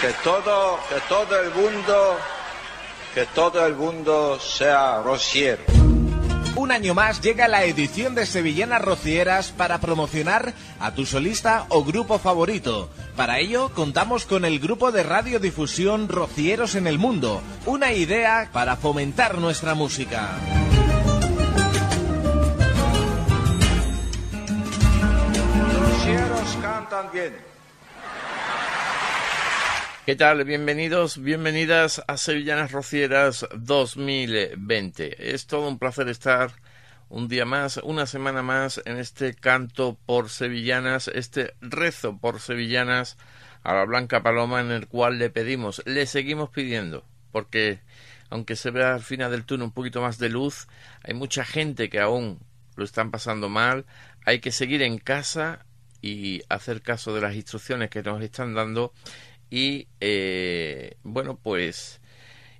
que todo, que todo el mundo, que todo el mundo sea rociero. Un año más llega la edición de Sevillanas Rocieras para promocionar a tu solista o grupo favorito. Para ello contamos con el grupo de radiodifusión Rocieros en el Mundo, una idea para fomentar nuestra música. Rocieros cantan bien. ¿Qué tal? Bienvenidos, bienvenidas a Sevillanas Rocieras 2020. Es todo un placer estar un día más, una semana más en este canto por sevillanas, este rezo por sevillanas a la Blanca Paloma en el cual le pedimos, le seguimos pidiendo, porque aunque se vea al final del túnel un poquito más de luz, hay mucha gente que aún lo están pasando mal, hay que seguir en casa y hacer caso de las instrucciones que nos están dando y eh, bueno pues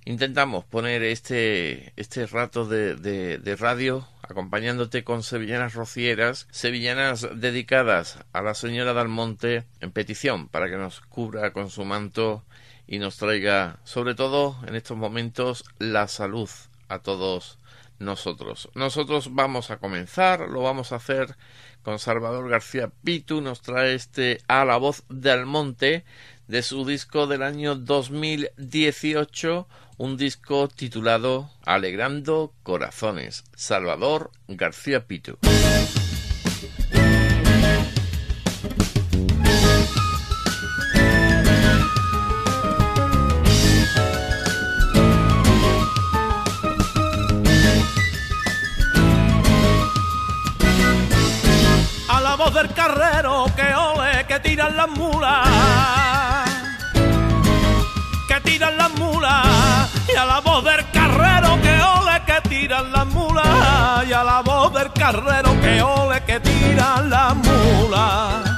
intentamos poner este este rato de, de, de, radio acompañándote con sevillanas rocieras sevillanas dedicadas a la señora del monte en petición para que nos cubra con su manto y nos traiga sobre todo en estos momentos la salud a todos nosotros. Nosotros vamos a comenzar lo vamos a hacer con Salvador García Pitu nos trae este a la voz del monte de su disco del año 2018, un disco titulado Alegrando Corazones, Salvador García Pitu. Voz del carrero que ole, que tiran las mulas. Tiran las mulas. Y a la voz del carrero que ole que tiran las mulas. Y a la voz del carrero que ole que tiran las mulas.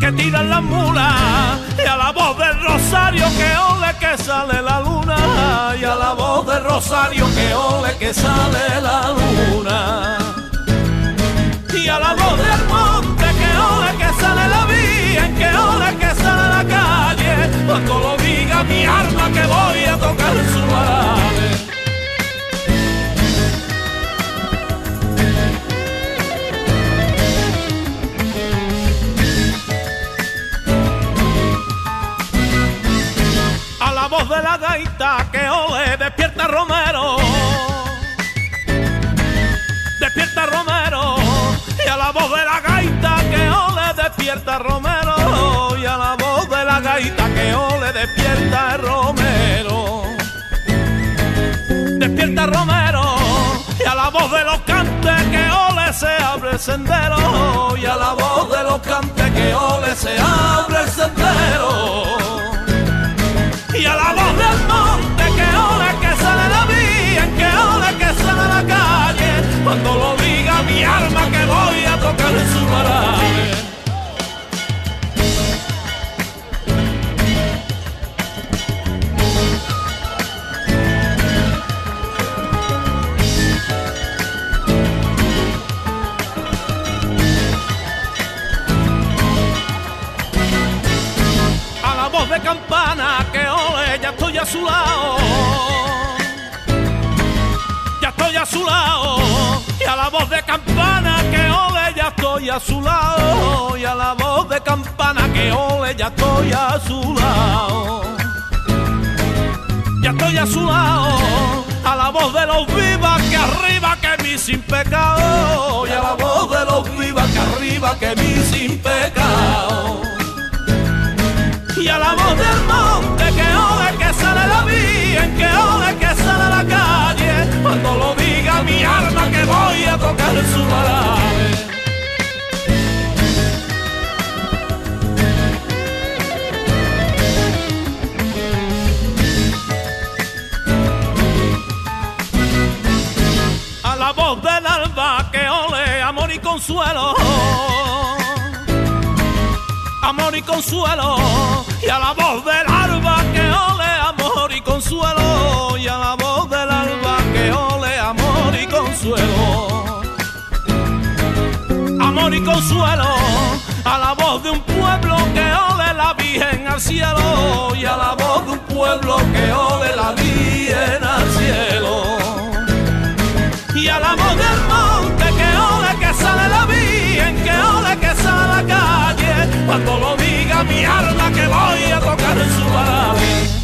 Que tiran las mulas. Y a la voz del rosario que ole que sale la luna. Y a la voz del rosario que ole que sale la luna y a la voz del monte que ole que sale la vía que ole que sale la calle cuando lo diga mi alma que voy a tocar su varales. A la voz de la gaita que ole despierta Romero. La voz de la gaita que ole despierta Romero y a la voz de la gaita que ole despierta Romero. Despierta Romero y a la voz de los cantes que ole se abre el sendero y a la voz de los cantes que ole se abre el sendero. Y a la voz del monte cuando lo diga mi alma que voy a tocar su varales de campana que ole, ya estoy a su lado. A su lado. Y a la voz de campana que ole, ya estoy a su lado. Y a la voz de campana que ole, ya estoy a su lado. Ya estoy a su lado. A la voz de los vivas que arriba que mi sin pecado. Y a la voz de los vivas que arriba que mi sin pecado cuando lo diga mi alma que voy a tocar su varales. A la voz del alba que ole amor y consuelo. Amor y consuelo, y a la voz del alba que ole amor y consuelo, y a la voz Amor y consuelo, a la voz de un pueblo que ole la Virgen al cielo y a la voz de un pueblo que ole la Virgen al cielo. Y a la voz del monte que ole que sale la Virgen, que ole que sale la calle, cuando lo diga mi alma que voy a tocar en su baraje.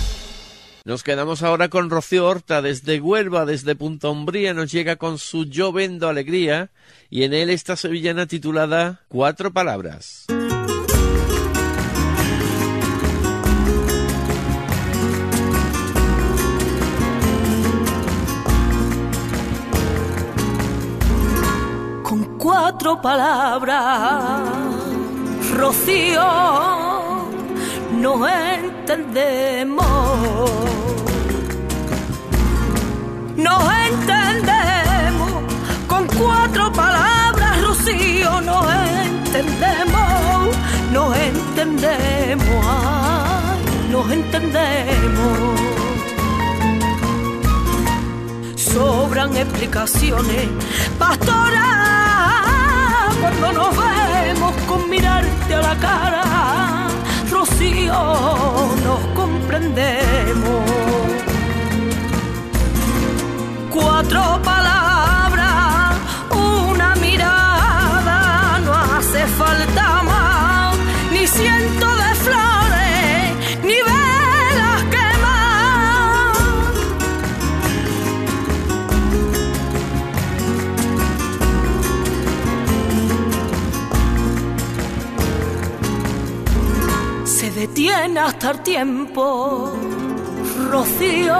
Nos quedamos ahora con Rocío Horta desde Huelva, desde Punta Umbría, nos llega con su Yo vendo alegría y en él esta sevillana titulada Cuatro palabras. Con cuatro palabras, Rocío no entendemos. Nos entendemos. Con cuatro palabras, Rocío, nos entendemos, nos entendemos, nos entendemos. Sobran explicaciones, pastora, cuando nos vemos con mirarte a la cara Rocío, nos comprendemos. Cuatro palabras, una mirada, no hace falta detiene hasta el tiempo, Rocío,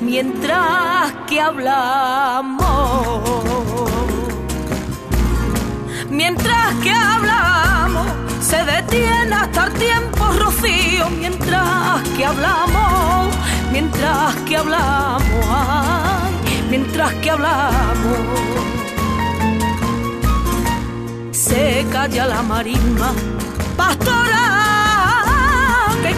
mientras que hablamos. Mientras que hablamos, se detiene hasta el tiempo, Rocío, mientras que hablamos, mientras que hablamos, ay, mientras que hablamos. Se calla la marisma, pastora,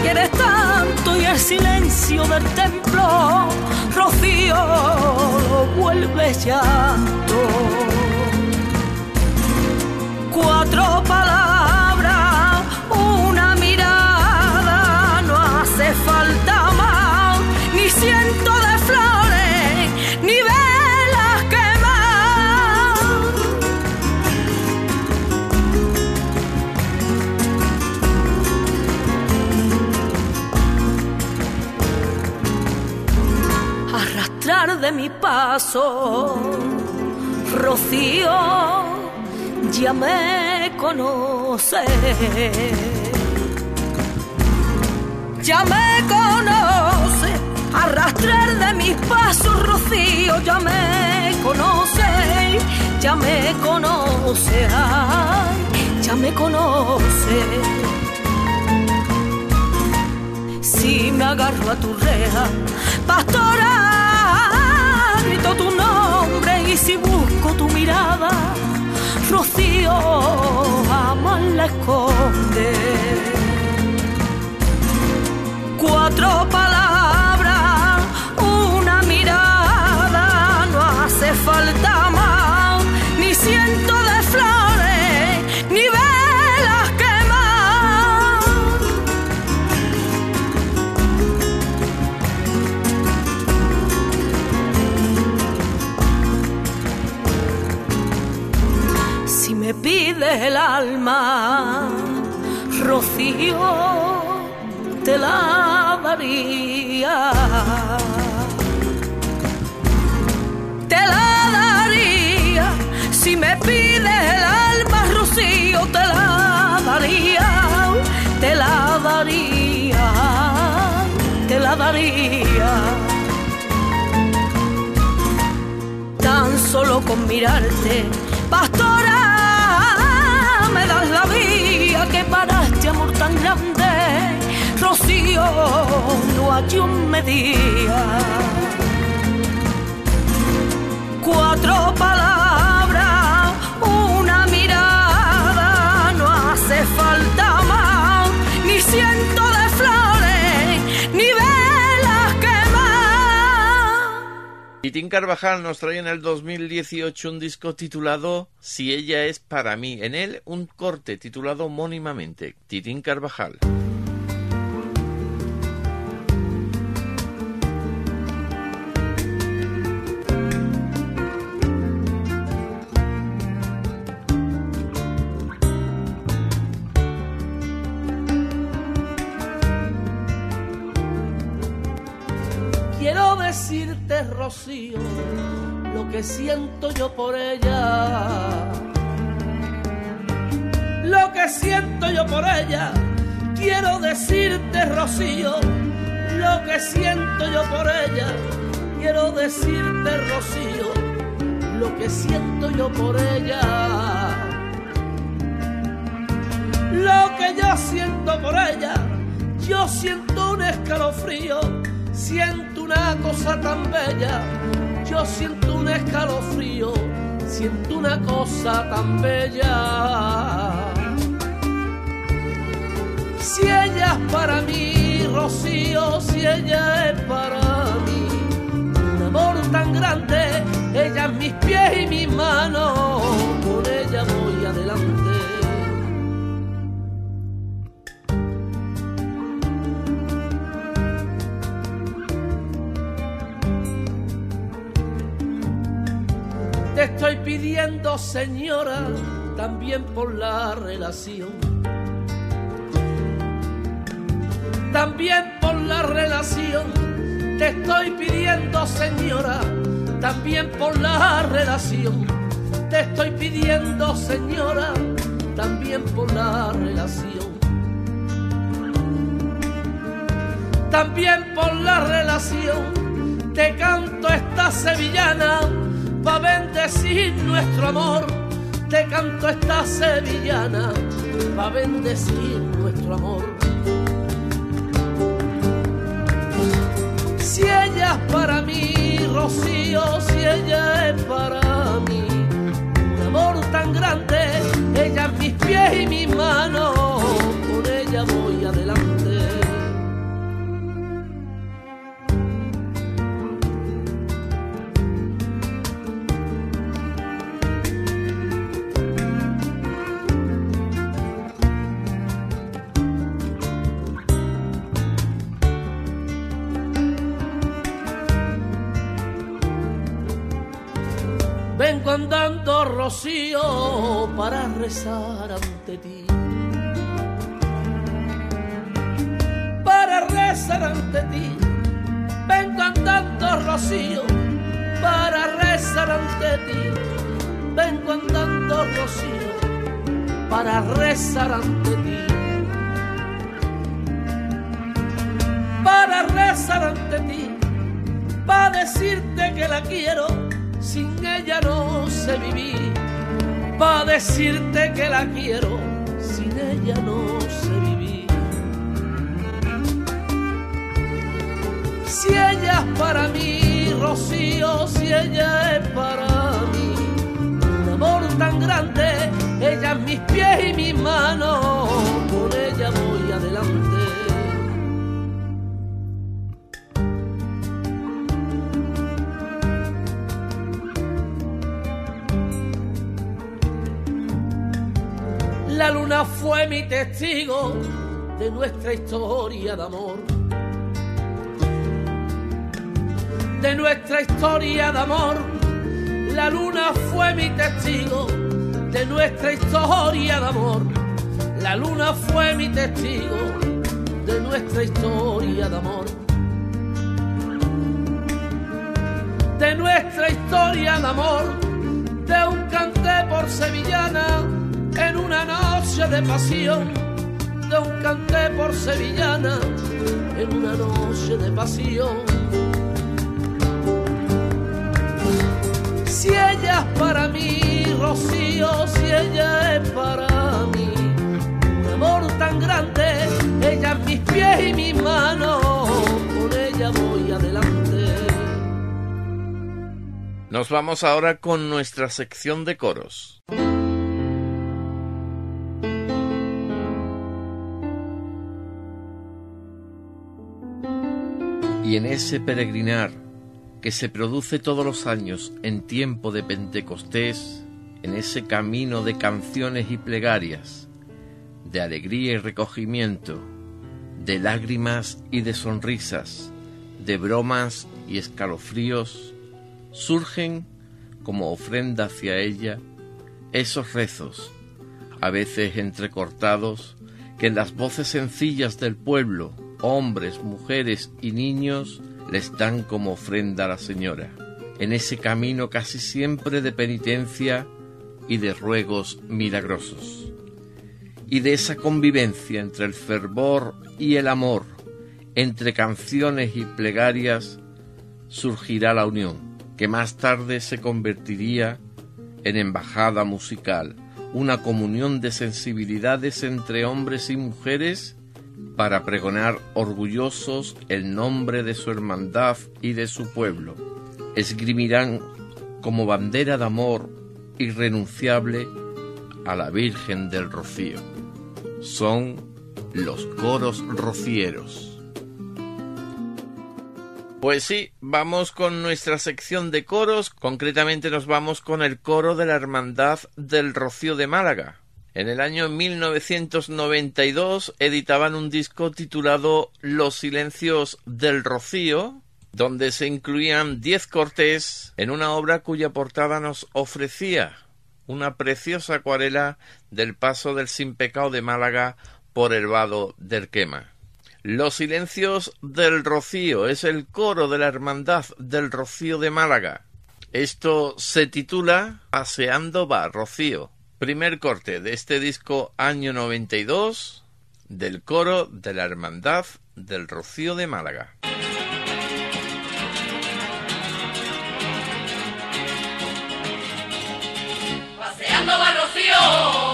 quieres tanto y el silencio del templo, Rocío, vuelve llanto. Cuatro palabras, una Rocío, ya me conoce. Ya me conoce, arrastrar de mis pasos, Rocío, ya me conoce, ya me conoce, ay, ya me conoce. Si me agarro a tu reja, pastora, grito tu nombre y si busco tu mirada, Rocío, jamás la esconde. Cuatro palabras, una mirada, no hace falta el alma, Rocío, te la daría. Te la daría. Si me pides el alma, Rocío, te la daría. Te la daría. Te la daría. tan solo con mirarte, pastora, no hay un medía. Cuatro palabras, una mirada, no hace falta más, ni ciento de flores, ni velas quemadas. Y Titín Carvajal nos trae en el 2018 un disco titulado Si ella es para mí. En él un corte titulado homónimamente Titín Carvajal. Rocío, lo que siento yo por ella. Lo que siento yo por ella, quiero decirte, Rocío, lo que siento yo por ella, quiero decirte, Rocío, lo que siento yo por ella. Lo que yo siento por ella, yo siento un escalofrío, siento una cosa tan bella, yo siento un escalofrío, siento una cosa tan bella. Si ella es para mí, Rocío, si ella es para mí, un amor tan grande, ella es mis pies y mis manos, con ella voy adelante. Estoy pidiendo, señora, también por la relación. También por la relación, te estoy pidiendo, señora, también por la relación. Te estoy pidiendo, señora, también por la relación. También por la relación, te canto esta sevillana va bendecir nuestro amor. Te canto esta sevillana, va bendecir nuestro amor. Si ella es para mí, Rocío, si ella es para mí, un amor tan grande, ella es mis pies y mis manos, rocío para rezar ante ti. Para rezar ante ti, vengo andando rocío para rezar ante ti. Vengo andando rocío para rezar ante ti. Para rezar ante ti, para decirte que la quiero sin ella no sé vivir. Pa' decirte que la quiero, sin ella no sé vivir. Si ella es para mí, Rocío, si ella es para mí, un amor tan grande, ella es mis pies y mis manos, con ella voy adelante. Luna fue mi testigo de nuestra historia de amor. De nuestra historia de amor. La luna fue mi testigo de nuestra historia de amor. La luna fue mi testigo de nuestra historia de amor. De nuestra historia de amor, de un canté por sevillana en una noche de pasión de un canté por sevillana en una noche de pasión. Si ella es para mí, Rocío, si ella es para mí, un amor tan grande, ella es mis pies y mis manos, con ella voy adelante. Nos vamos ahora con nuestra sección de coros. En ese peregrinar que se produce todos los años en tiempo de Pentecostés, en ese camino de canciones y plegarias, de alegría y recogimiento, de lágrimas y de sonrisas, de bromas y escalofríos, surgen como ofrenda hacia ella esos rezos, a veces entrecortados, que en las voces sencillas del pueblo, hombres, mujeres y niños, les dan como ofrenda a la Señora, en ese camino casi siempre de penitencia y de ruegos milagrosos. Y de esa convivencia entre el fervor y el amor, entre canciones y plegarias, surgirá la unión, que más tarde se convertiría en embajada musical, una comunión de sensibilidades entre hombres y mujeres para pregonar orgullosos el nombre de su hermandad y de su pueblo. Esgrimirán como bandera de amor irrenunciable a la Virgen del Rocío. Son los coros rocieros. Pues sí, vamos con nuestra sección de coros, concretamente nos vamos con el coro de la Hermandad del Rocío de Málaga. En el año 1992 editaban un disco titulado Los Silencios del Rocío, donde se incluían diez cortes en una obra cuya portada nos ofrecía una preciosa acuarela del paso del sin pecado de Málaga por el vado del quema. Los silencios del Rocío es el coro de la Hermandad del Rocío de Málaga. Esto se titula Aseando va Rocío. Primer corte de este disco año 92 del coro de la Hermandad del Rocío de Málaga. Paseando va Rocío.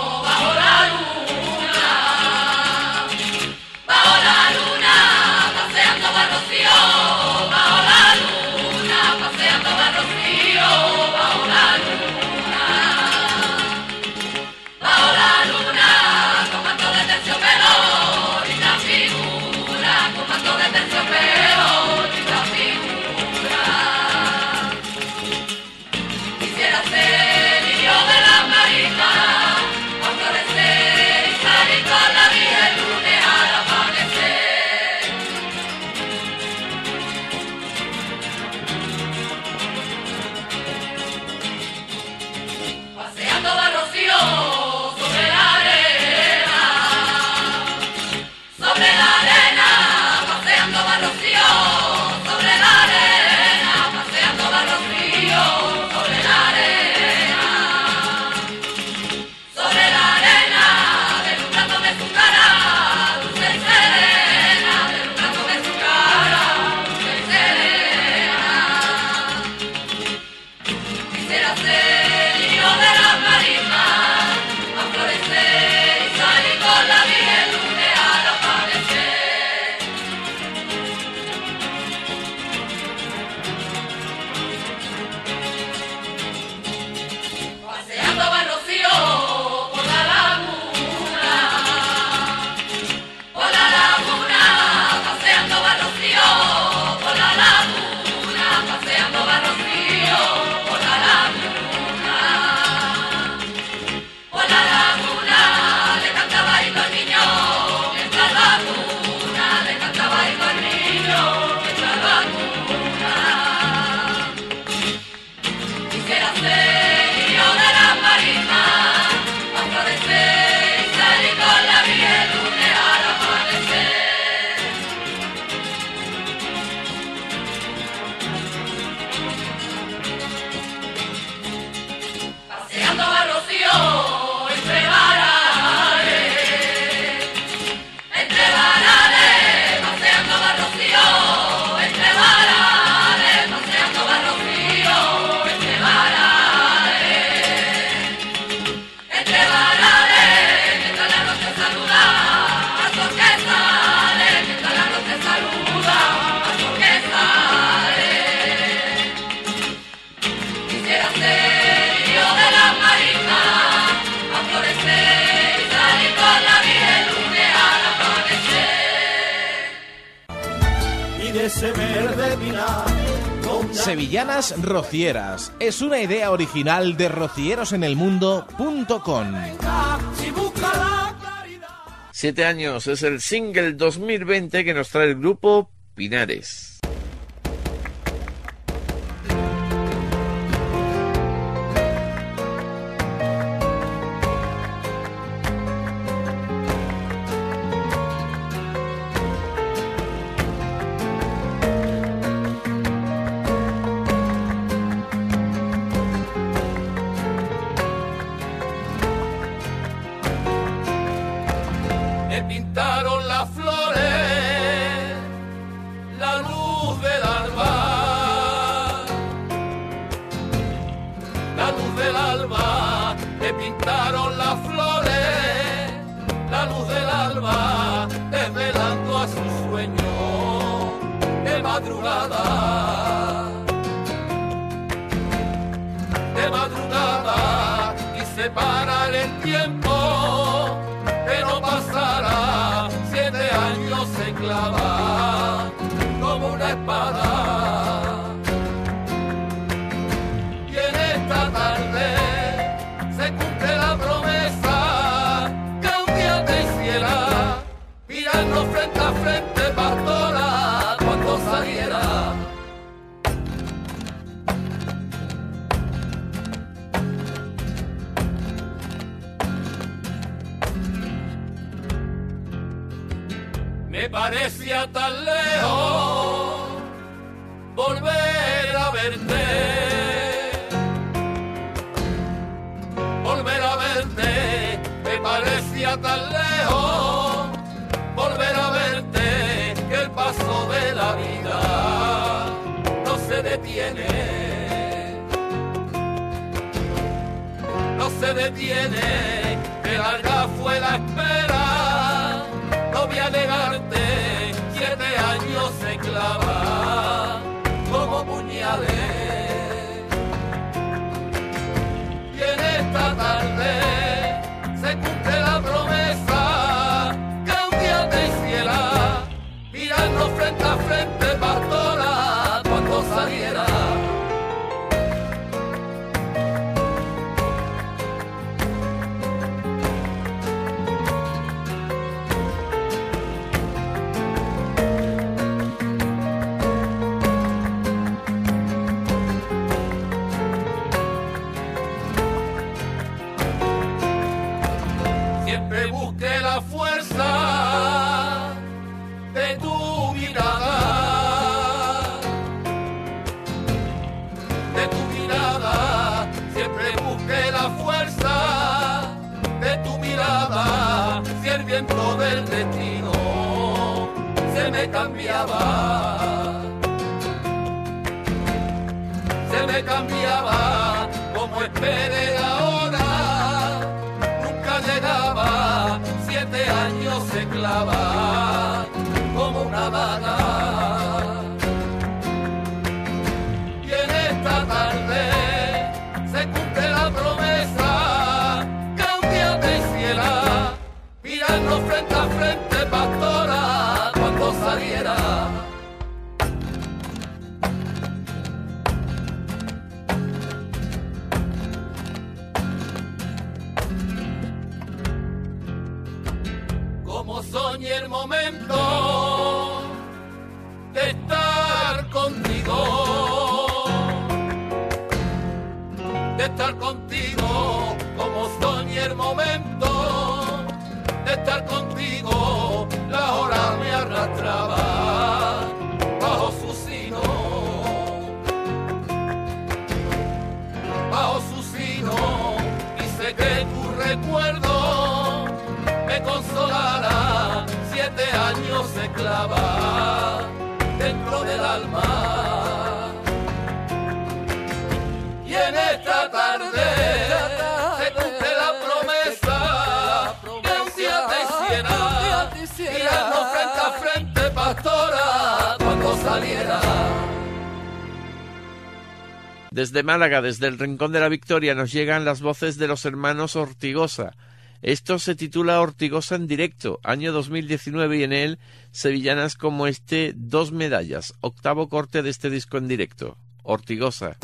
Es una idea original de rocierosenelmundo.com. Siete años es el single 2020 que nos trae el grupo Pinares. separar el tiempo, pero pasará, siete años se clava como una espada. distancia tan lejos volver a verte. Volver a verte me parecía tan lejos. Volver a verte que el paso de la vida no se detiene. No se detiene, que larga fue la tiempo del destino se me cambiaba. Se me cambiaba como esperé estar contigo. Desde Málaga, desde el Rincón de la Victoria, nos llegan las voces de los hermanos Ortigosa. Esto se titula Ortigosa en directo, año 2019, y en él sevillanas como este, dos medallas, octavo corte de este disco en directo, Ortigosa.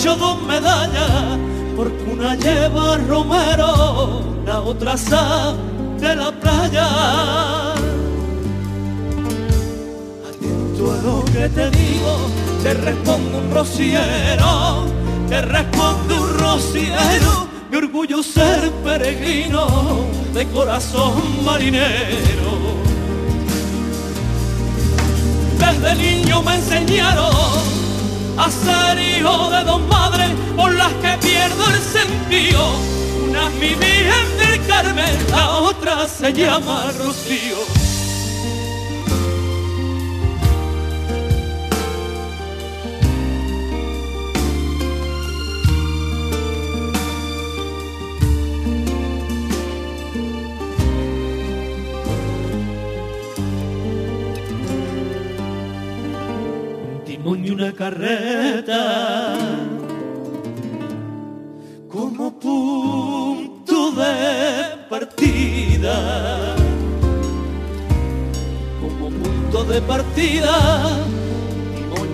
Mi pecho dos medallas. Porque una lleva Romero, la otra sal de la playa. Atento a lo que te digo te responde un rociero, te responde un rociero, mi orgullo ser peregrino de corazón marinero. Desde niño me enseñaron a ser hijo de dos madres por las que pierdo el sentido. Una es mi Virgen del Carmen, la otra se llama Rocío. De partida,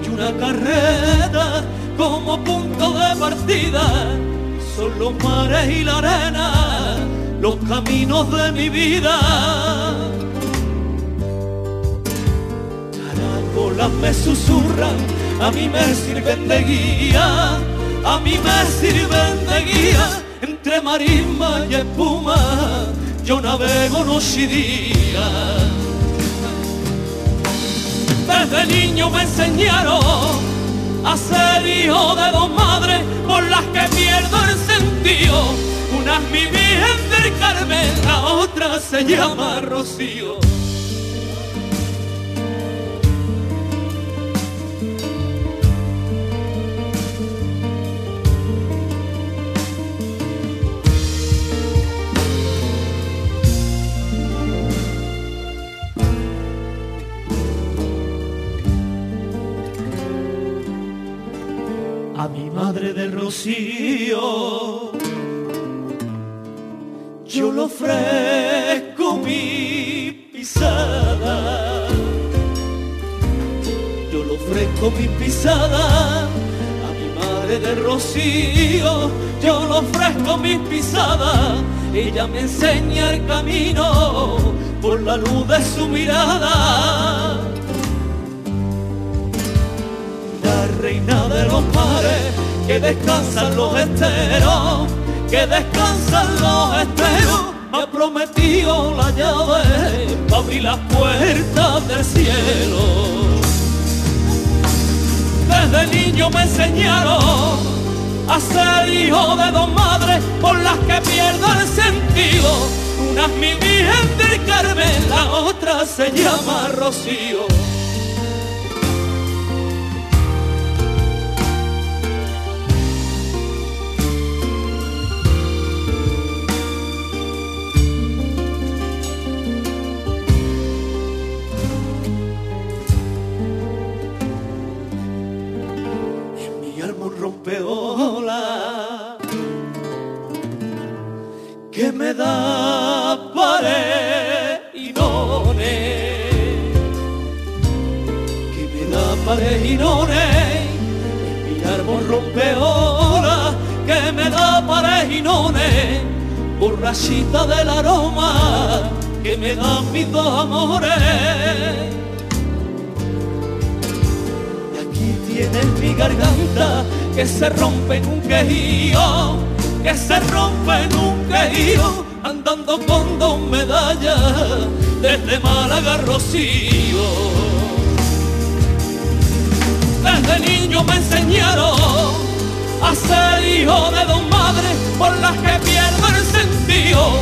y una carreta como punto de partida, son los mares y la arena, los caminos de mi vida. Caracolas me susurran a mí me sirven de guía, a mí me sirven de guía, entre marisma y espuma, yo navego noche y día. Desde niño me enseñaron a ser hijo de dos madres por las que pierdo el sentido. Una es mi Virgen del Carmen, la otra se llama Rocío. A mi madre del rocío, yo lo ofrezco mi pisada, ella me enseña el camino por la luz de su mirada. La reina de los mares que descansan los esteros, que descansan los esteros, me ha prometido la llave para abrir las puertas del cielo. Desde niño me enseñaron a ser hijo de dos madres por las que pierdo el sentido. Una es mi Virgen del Carmen, la otra se llama Rocío. Que me da pareinones, que me da pareinones, mi árbol rompeola que me da pareinones, borrachita del aroma que me dan mis dos amores. Y aquí tienes mi garganta que se rompe en un quejío, que se rompe en un quejío, andando con dos medallas desde Málaga Rocío. Desde niño me enseñaron a ser hijo de dos madres por las que pierdo el sentido.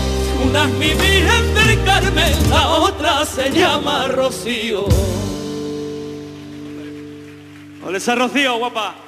Una es mi Virgen del Carmen, la otra se llama Rocío. Hola esa Rocío, guapa.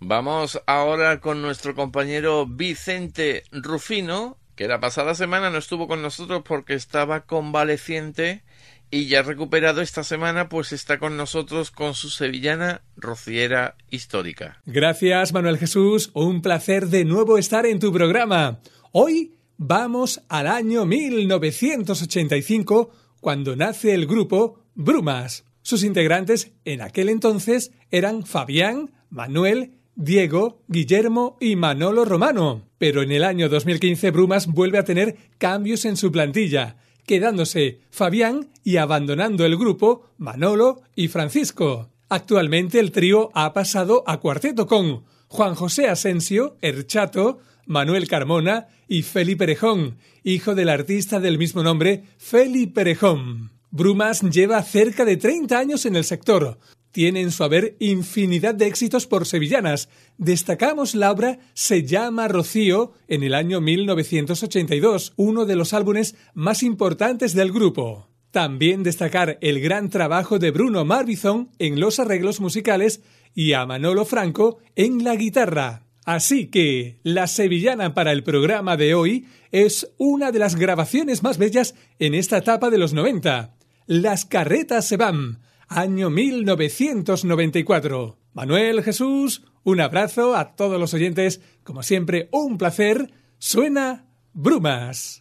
Vamos ahora con nuestro compañero Vicente Rufino, que la pasada semana no estuvo con nosotros porque estaba convaleciente y ya recuperado esta semana, pues está con nosotros con su sevillana rociera histórica. Gracias, Manuel Jesús. Un placer de nuevo estar en tu programa. Hoy vamos al año 1985, cuando nace el grupo Brumas. Sus integrantes en aquel entonces eran Fabián, Manuel, Diego, Guillermo y Manolo Romano. Pero en el año 2015 Brumas vuelve a tener cambios en su plantilla quedándose Fabián y abandonando el grupo Manolo y Francisco. Actualmente el trío ha pasado a cuarteto con Juan José Asensio, Erchato, Manuel Carmona y Felipe Perejón, hijo del artista del mismo nombre, Felipe Perejón. Brumas lleva cerca de 30 años en el sector, tiene en su haber infinidad de éxitos por sevillanas. Destacamos la obra Se llama Rocío en el año 1982, uno de los álbumes más importantes del grupo. También destacar el gran trabajo de Bruno Marbizón en los arreglos musicales y a Manolo Franco en la guitarra. Así que la sevillana para el programa de hoy es una de las grabaciones más bellas en esta etapa de los 90. Las carretas se van año 1994. Manuel Jesús, un abrazo a todos los oyentes, como siempre, un placer. Suena Brumas.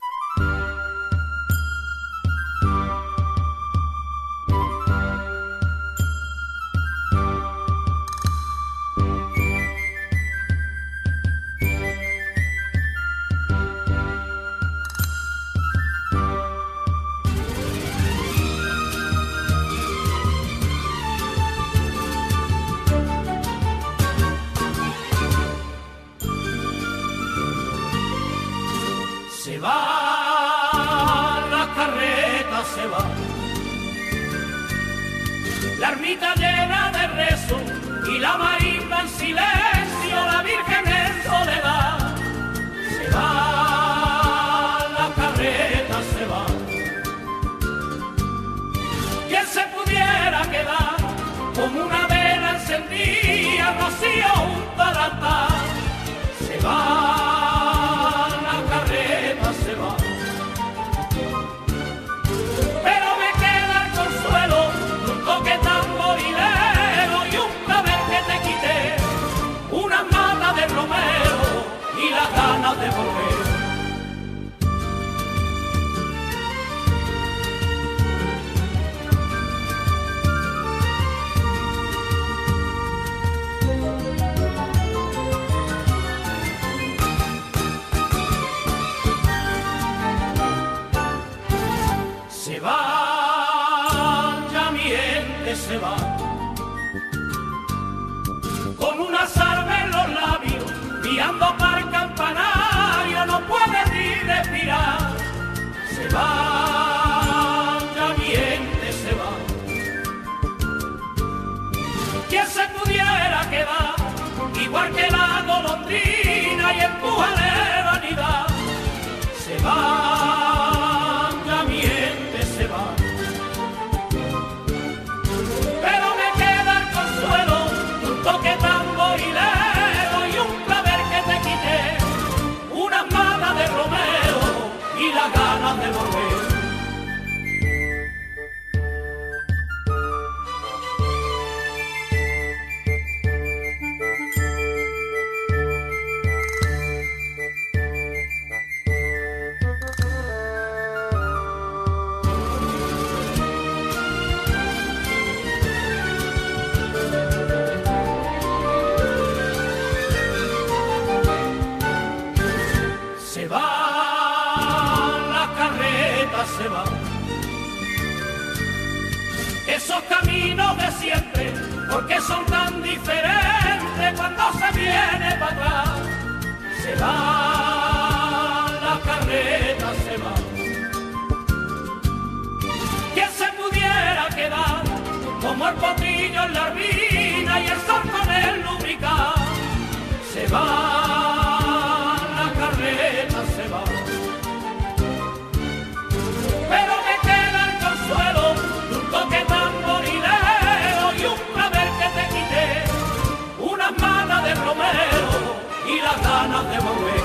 porque la golondrina y empuja de vanidad se va. Como el potrillo en la arbina y el sol con el lubricado. Se va, la carreta se va. Pero me queda el consuelo de un toque tamborilero y un clavel que te quité, unas manas de romero y las ganas de volver.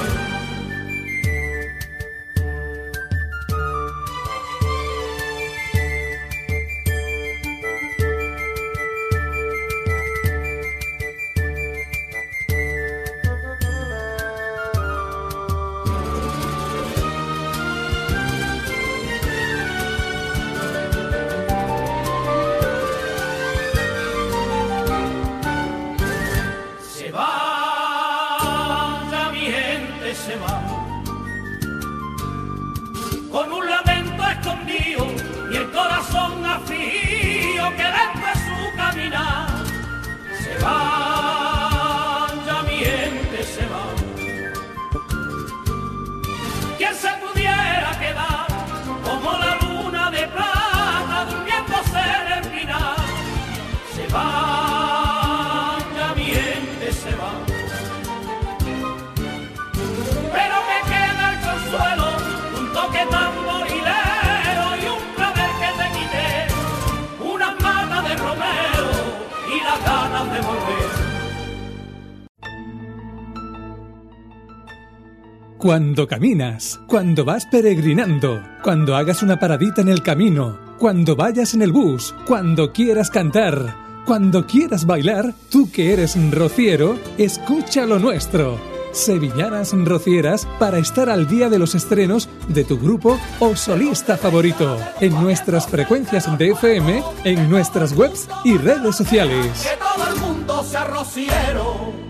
Cuando caminas, cuando vas peregrinando, cuando hagas una paradita en el camino, cuando vayas en el bus, cuando quieras cantar, cuando quieras bailar, tú que eres rociero, escucha lo nuestro. Sevillanas Rocieras para estar al día de los estrenos de tu grupo o solista favorito en nuestras frecuencias de FM, en nuestras webs y redes sociales. Que todo el mundo sea rociero.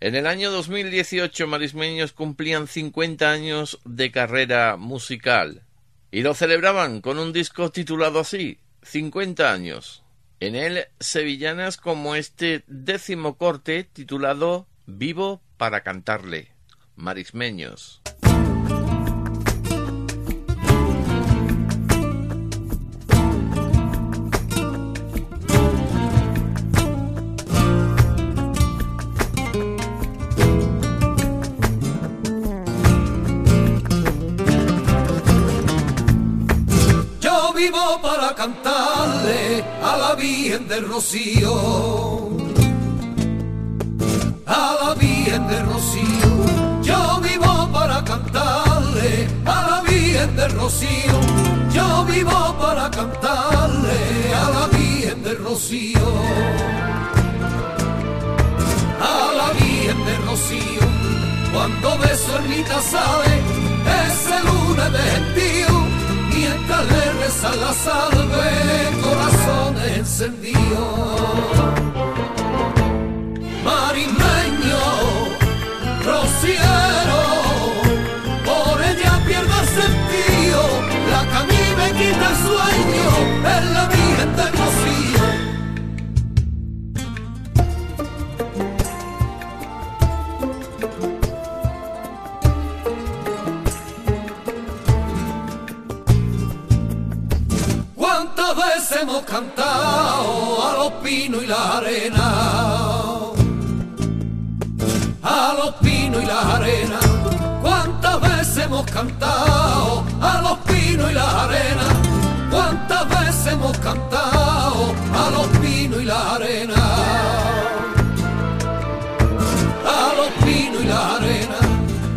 En el año 2018 Marismeños cumplían 50 años de carrera musical y lo celebraban con un disco titulado así, 50 años. En él sevillanas como este décimo corte titulado Vivo para cantarle. Marismeños. Vivo para cantarle a la Virgen del Rocío. A la Virgen del Rocío. Yo vivo para cantarle a la Virgen del Rocío. Yo vivo para cantarle a la Virgen del Rocío. A la Virgen del Rocío. Cuando beso en mi casale, ese lunes de gentío reza la salve, corazones encendidos. Pinos y la arena? A los pinos y la arena. ¿Cuántas veces hemos cantado a los pinos y la arena? ¿Cuántas veces hemos cantado a los pinos y la arena? A los pinos y la arena.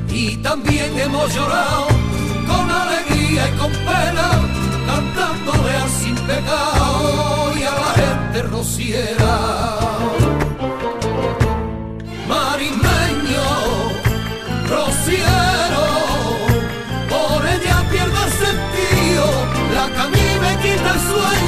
Y también hemos llorado con alegría y con pena cantándole al sin pecado y a la gente rociera. Marimeño, rociero, por ella pierdo el sentido, la que quita el sueño,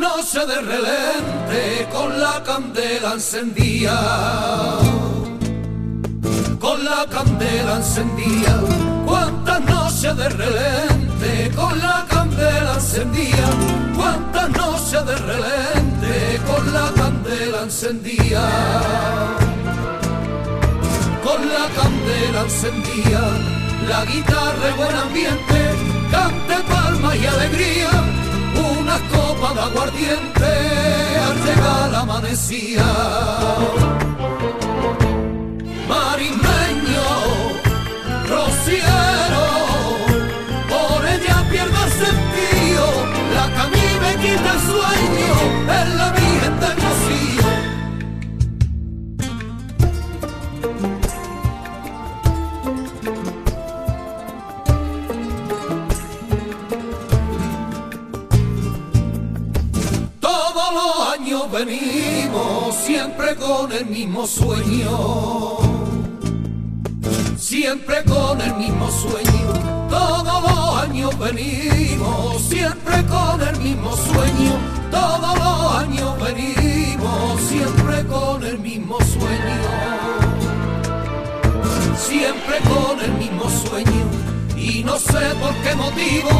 Noches de relente con la candela encendía. con la candela encendida, cuántas noches de relente, con la candela encendida, cuántas noches de relente, con la candela encendida, con la candela encendida, la guitarra y buen ambiente, cante palma y alegría, una copa de aguardiente al llegar amanecía. Marimeño, rociero, por ella pierdo el sentido, la que a mí me quita el siempre con el mismo sueño siempre con el mismo sueño. Todos los años venimos, siempre con el mismo sueño. Todos los años venimos, siempre con el mismo sueño. Siempre con el mismo sueño. Y no sé por qué motivo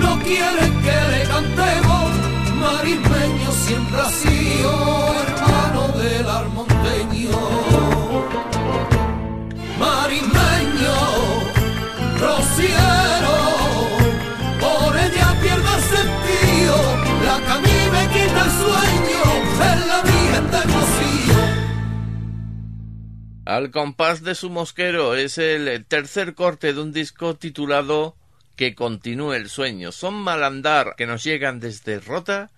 no quieren que le cantemos. Marismeño siempre ha del armonteño marimeño, rociero, por ella pierdo el sentido, la que me quita el sueño, es la Virgen del Rocío. Al compás de su mosquero es el tercer corte de un disco titulado Que continúe el sueño. Son Malandar que nos llegan desde Rota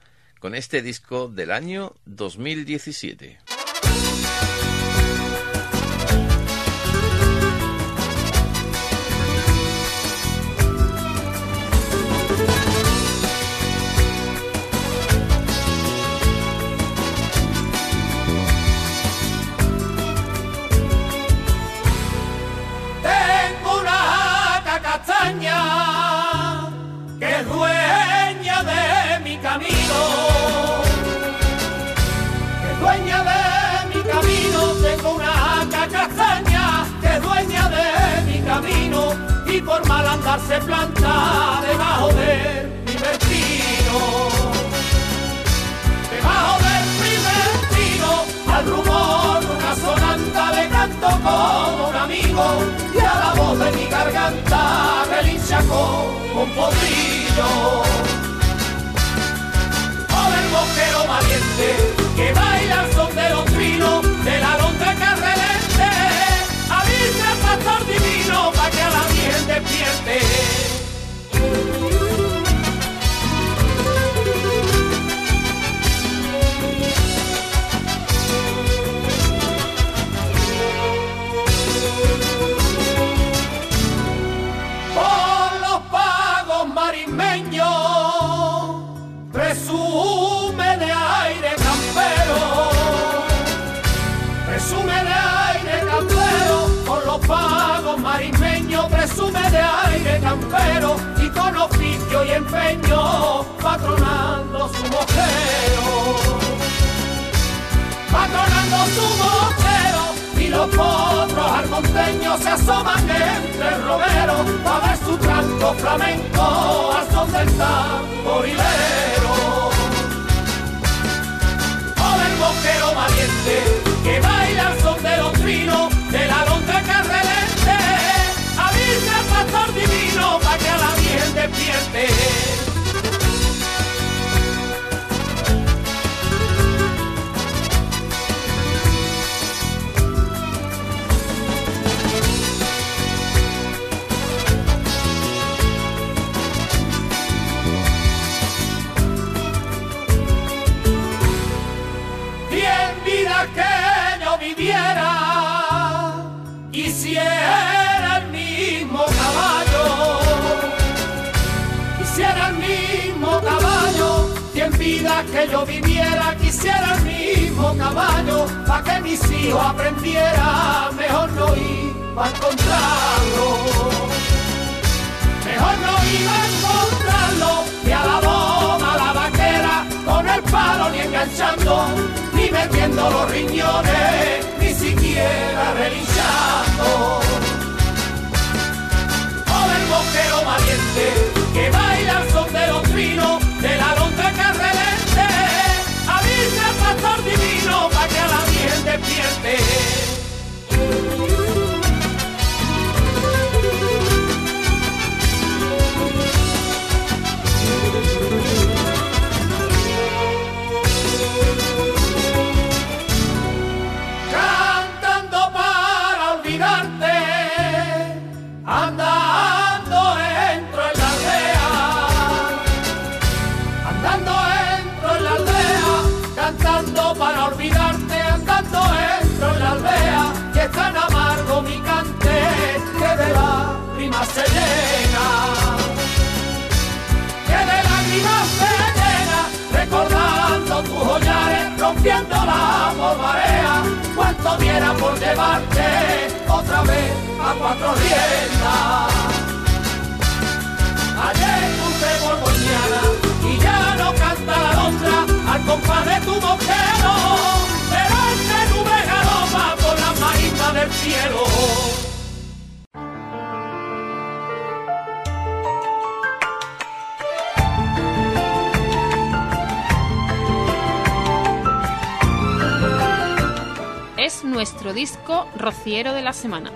con este disco del año 2017. Marea, cuanto diera por llevarte otra vez a cuatro riendas. Ayer puse por mañana y ya no canta la lontra al compás de tu boquero, pero este nube galopa por las marismas del cielo. Es nuestro disco rociero de la semana.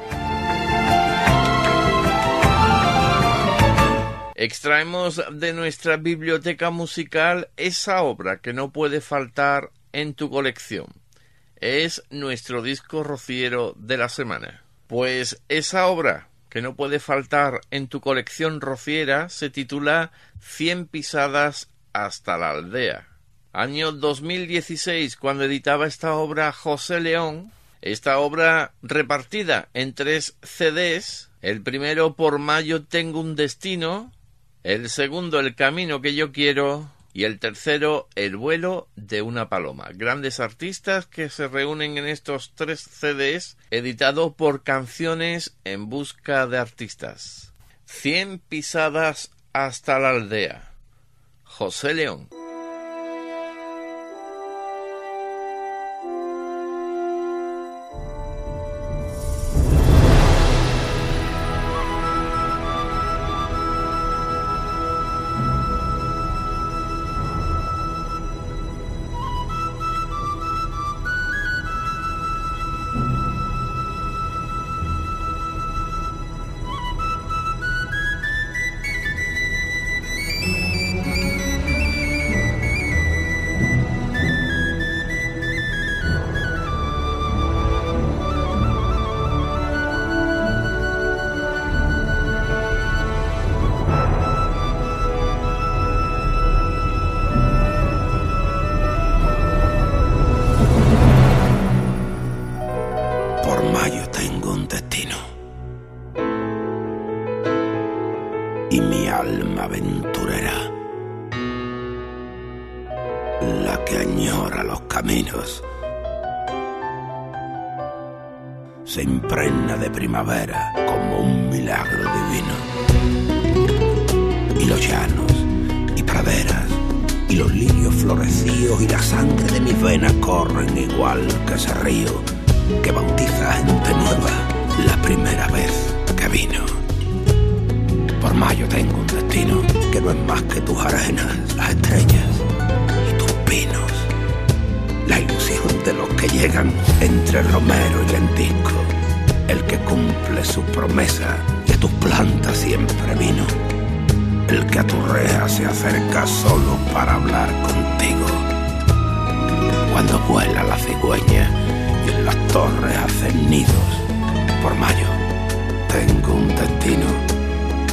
Extraemos de nuestra biblioteca musical esa obra que no puede faltar en tu colección. Es nuestro disco rociero de la semana. Pues esa obra que no puede faltar en tu colección rociera se titula Cien pisadas hasta la aldea. Año 2016, cuando editaba esta obra José León, esta obra repartida en tres CDs, el primero por mayo tengo un destino, el segundo el camino que yo quiero y el tercero el vuelo de una paloma. Grandes artistas que se reúnen en estos tres CDs editados por Canciones en Busca de Artistas. Cien pisadas hasta la aldea. José León. Como un milagro divino. Y los llanos y praderas y los lirios florecidos y la sangre de mis venas corren igual que ese río que bautiza gente nueva la primera vez que vino. Por mayo tengo un destino que no es más que tus arenas, las estrellas y tus pinos. La ilusión de los que llegan entre romero y lentisco. El que cumple su promesa y a tus plantas siempre vino. El que a tu reja se acerca solo para hablar contigo. Cuando vuela la cigüeña y en las torres hacen nidos. Por mayo tengo un destino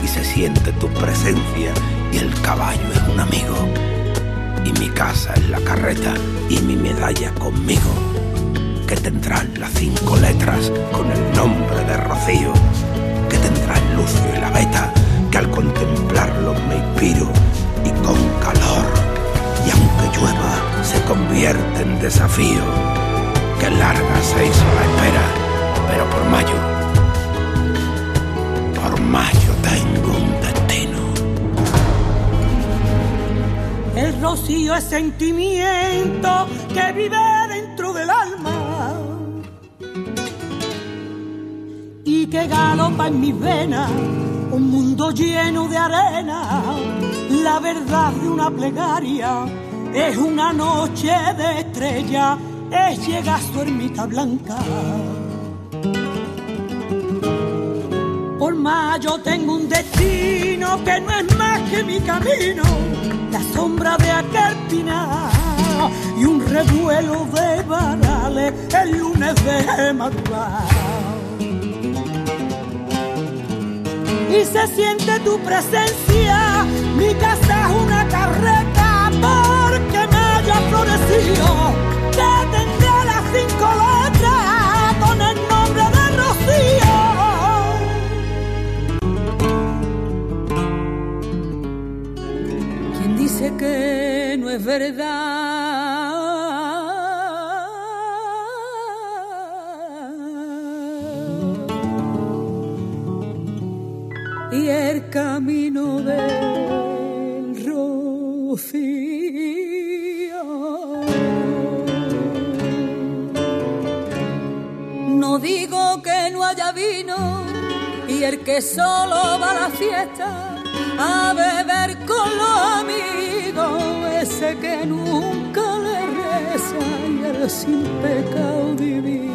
y se siente tu presencia y el caballo es un amigo. Y mi casa es la carreta y mi medalla conmigo, que tendrán las cinco letras con el nombre de Rocío, que tendrá el lucio y la beta, que al contemplarlo me inspiro y con calor, y aunque llueva, se convierte en desafío que larga se hizo espera, pero por mayo, por mayo tengo un destino. El rocío es sentimiento que vive que galopa en mis venas un mundo lleno de arena, la verdad de una plegaria, es una noche de estrella, es llegar a su ermita blanca. Por más yo tengo un destino que no es más que mi camino, la sombra de aquel pinar y un revuelo de varales el lunes de madrugada. Y se siente tu presencia. Mi casa es una carreta porque me haya florecido. Te tendré las cinco letras con el nombre de Rocío. ¿Quién dice que no es verdad? Que solo va a la fiesta a beber con los amigos, ese que nunca le reza y el sin pecado divino.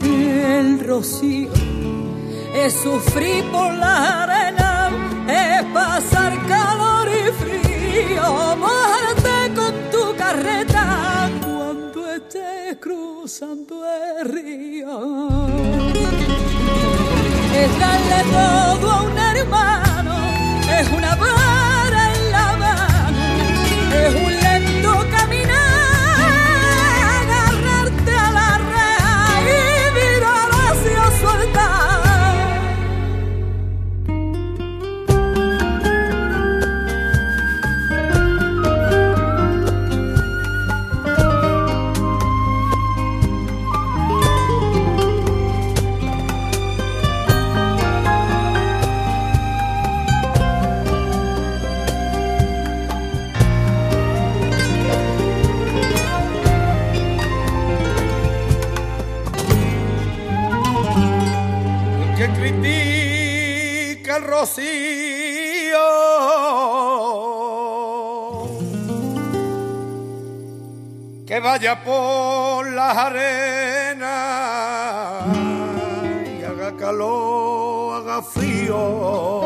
el rocío es sufrir por la arena, es pasar calor y frío, el río. Es darle todo a un hermano, Que vaya por las arenas y haga calor, haga frío.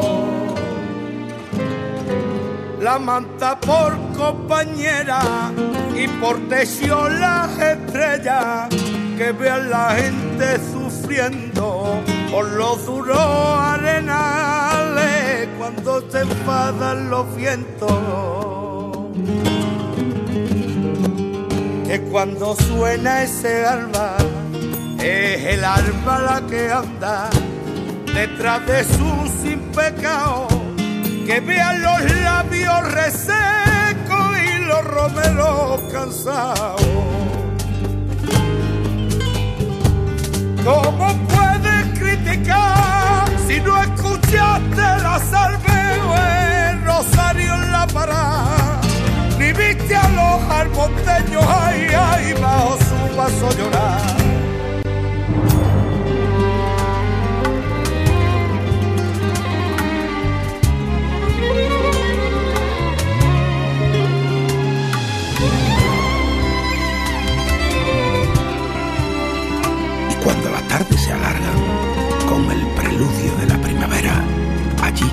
La manta por compañera y por techo las estrellas que vean la gente sufriendo por los duros arenales cuando se enfadan los vientos. Que cuando suena ese alba, es el alba la que anda detrás de su sin pecado. Que vean los labios resecos y los romeros cansados. ¿Cómo viste a los almonteños ay, ay, bajo su paso llorar. Y cuando la tarde se alarga con el preludio de la primavera, allí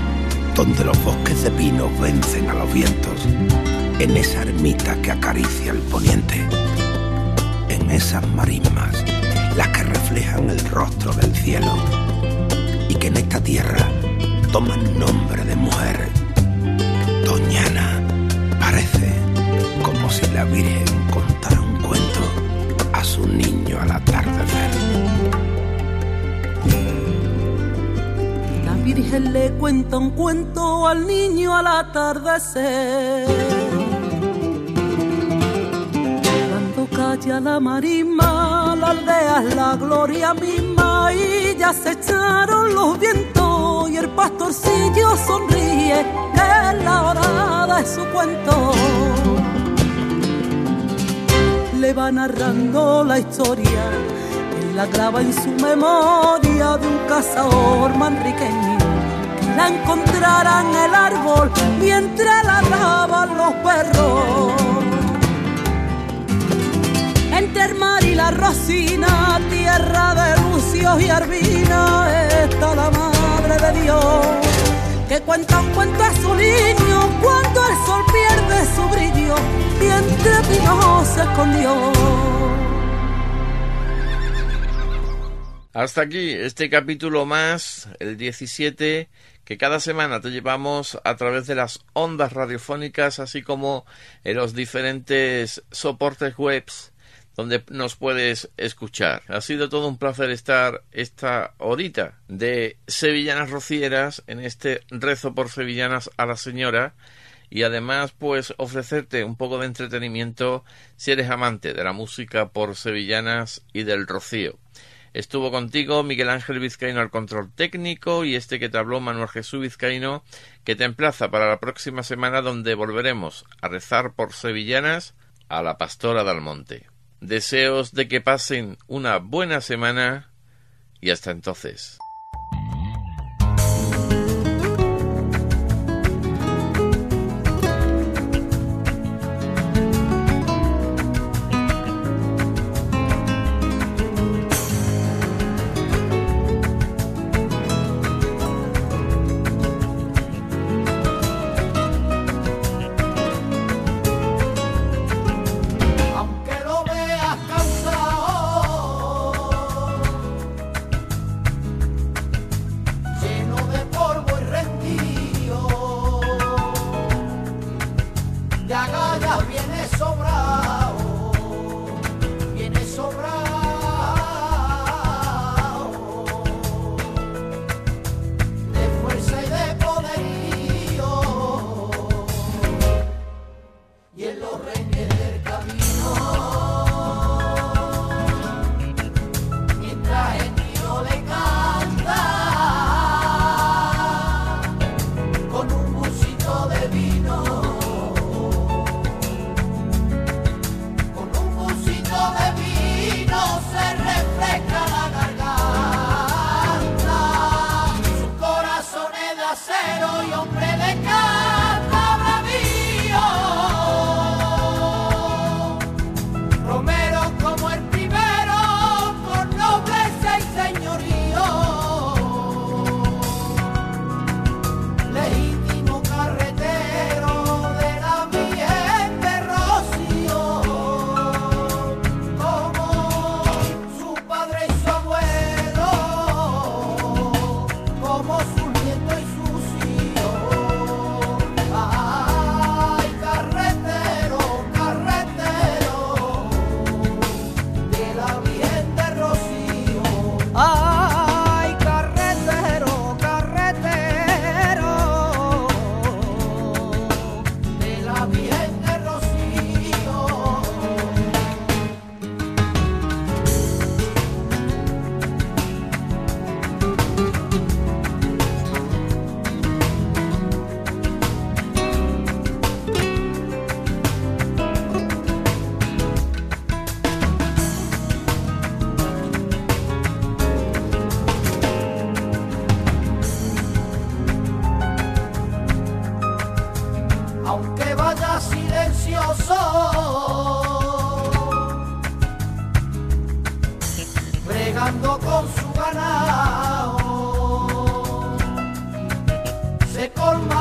donde los bosques de pinos vencen a los vientos, en esa ermita que acaricia el poniente, en esas marismas, las que reflejan el rostro del cielo y que en esta tierra toman nombre de mujer, Doñana, parece como si la Virgen contara un cuento a su niño al atardecer. La Virgen le cuenta un cuento al niño al atardecer. Calla la marisma, la aldea es la gloria misma y ya se echaron los vientos y el pastorcillo sonríe, es la hora de su cuento. Le va narrando la historia de la clava en su memoria de un cazador manriqueño la encontrara en el árbol mientras ladraban los perros. Entre el mar y la rocina, tierra de lucios y arbina, está la madre de Dios que cuenta un cuento a su niño cuando el sol pierde su brillo y entre pinos se escondió. Hasta aquí este capítulo más, el 17, que cada semana te llevamos a través de las ondas radiofónicas, así como en los diferentes soportes webs donde nos puedes escuchar. Ha sido todo un placer estar esta horita de Sevillanas Rocieras en este rezo por Sevillanas a la Señora y además pues ofrecerte un poco de entretenimiento si eres amante de la música por Sevillanas y del Rocío. Estuvo contigo Miguel Ángel Vizcaíno al control técnico y este que te habló Manuel Jesús Vizcaíno que te emplaza para la próxima semana donde volveremos a rezar por sevillanas a la pastora del monte. Deseos de que pasen una buena semana y hasta entonces. Promesa de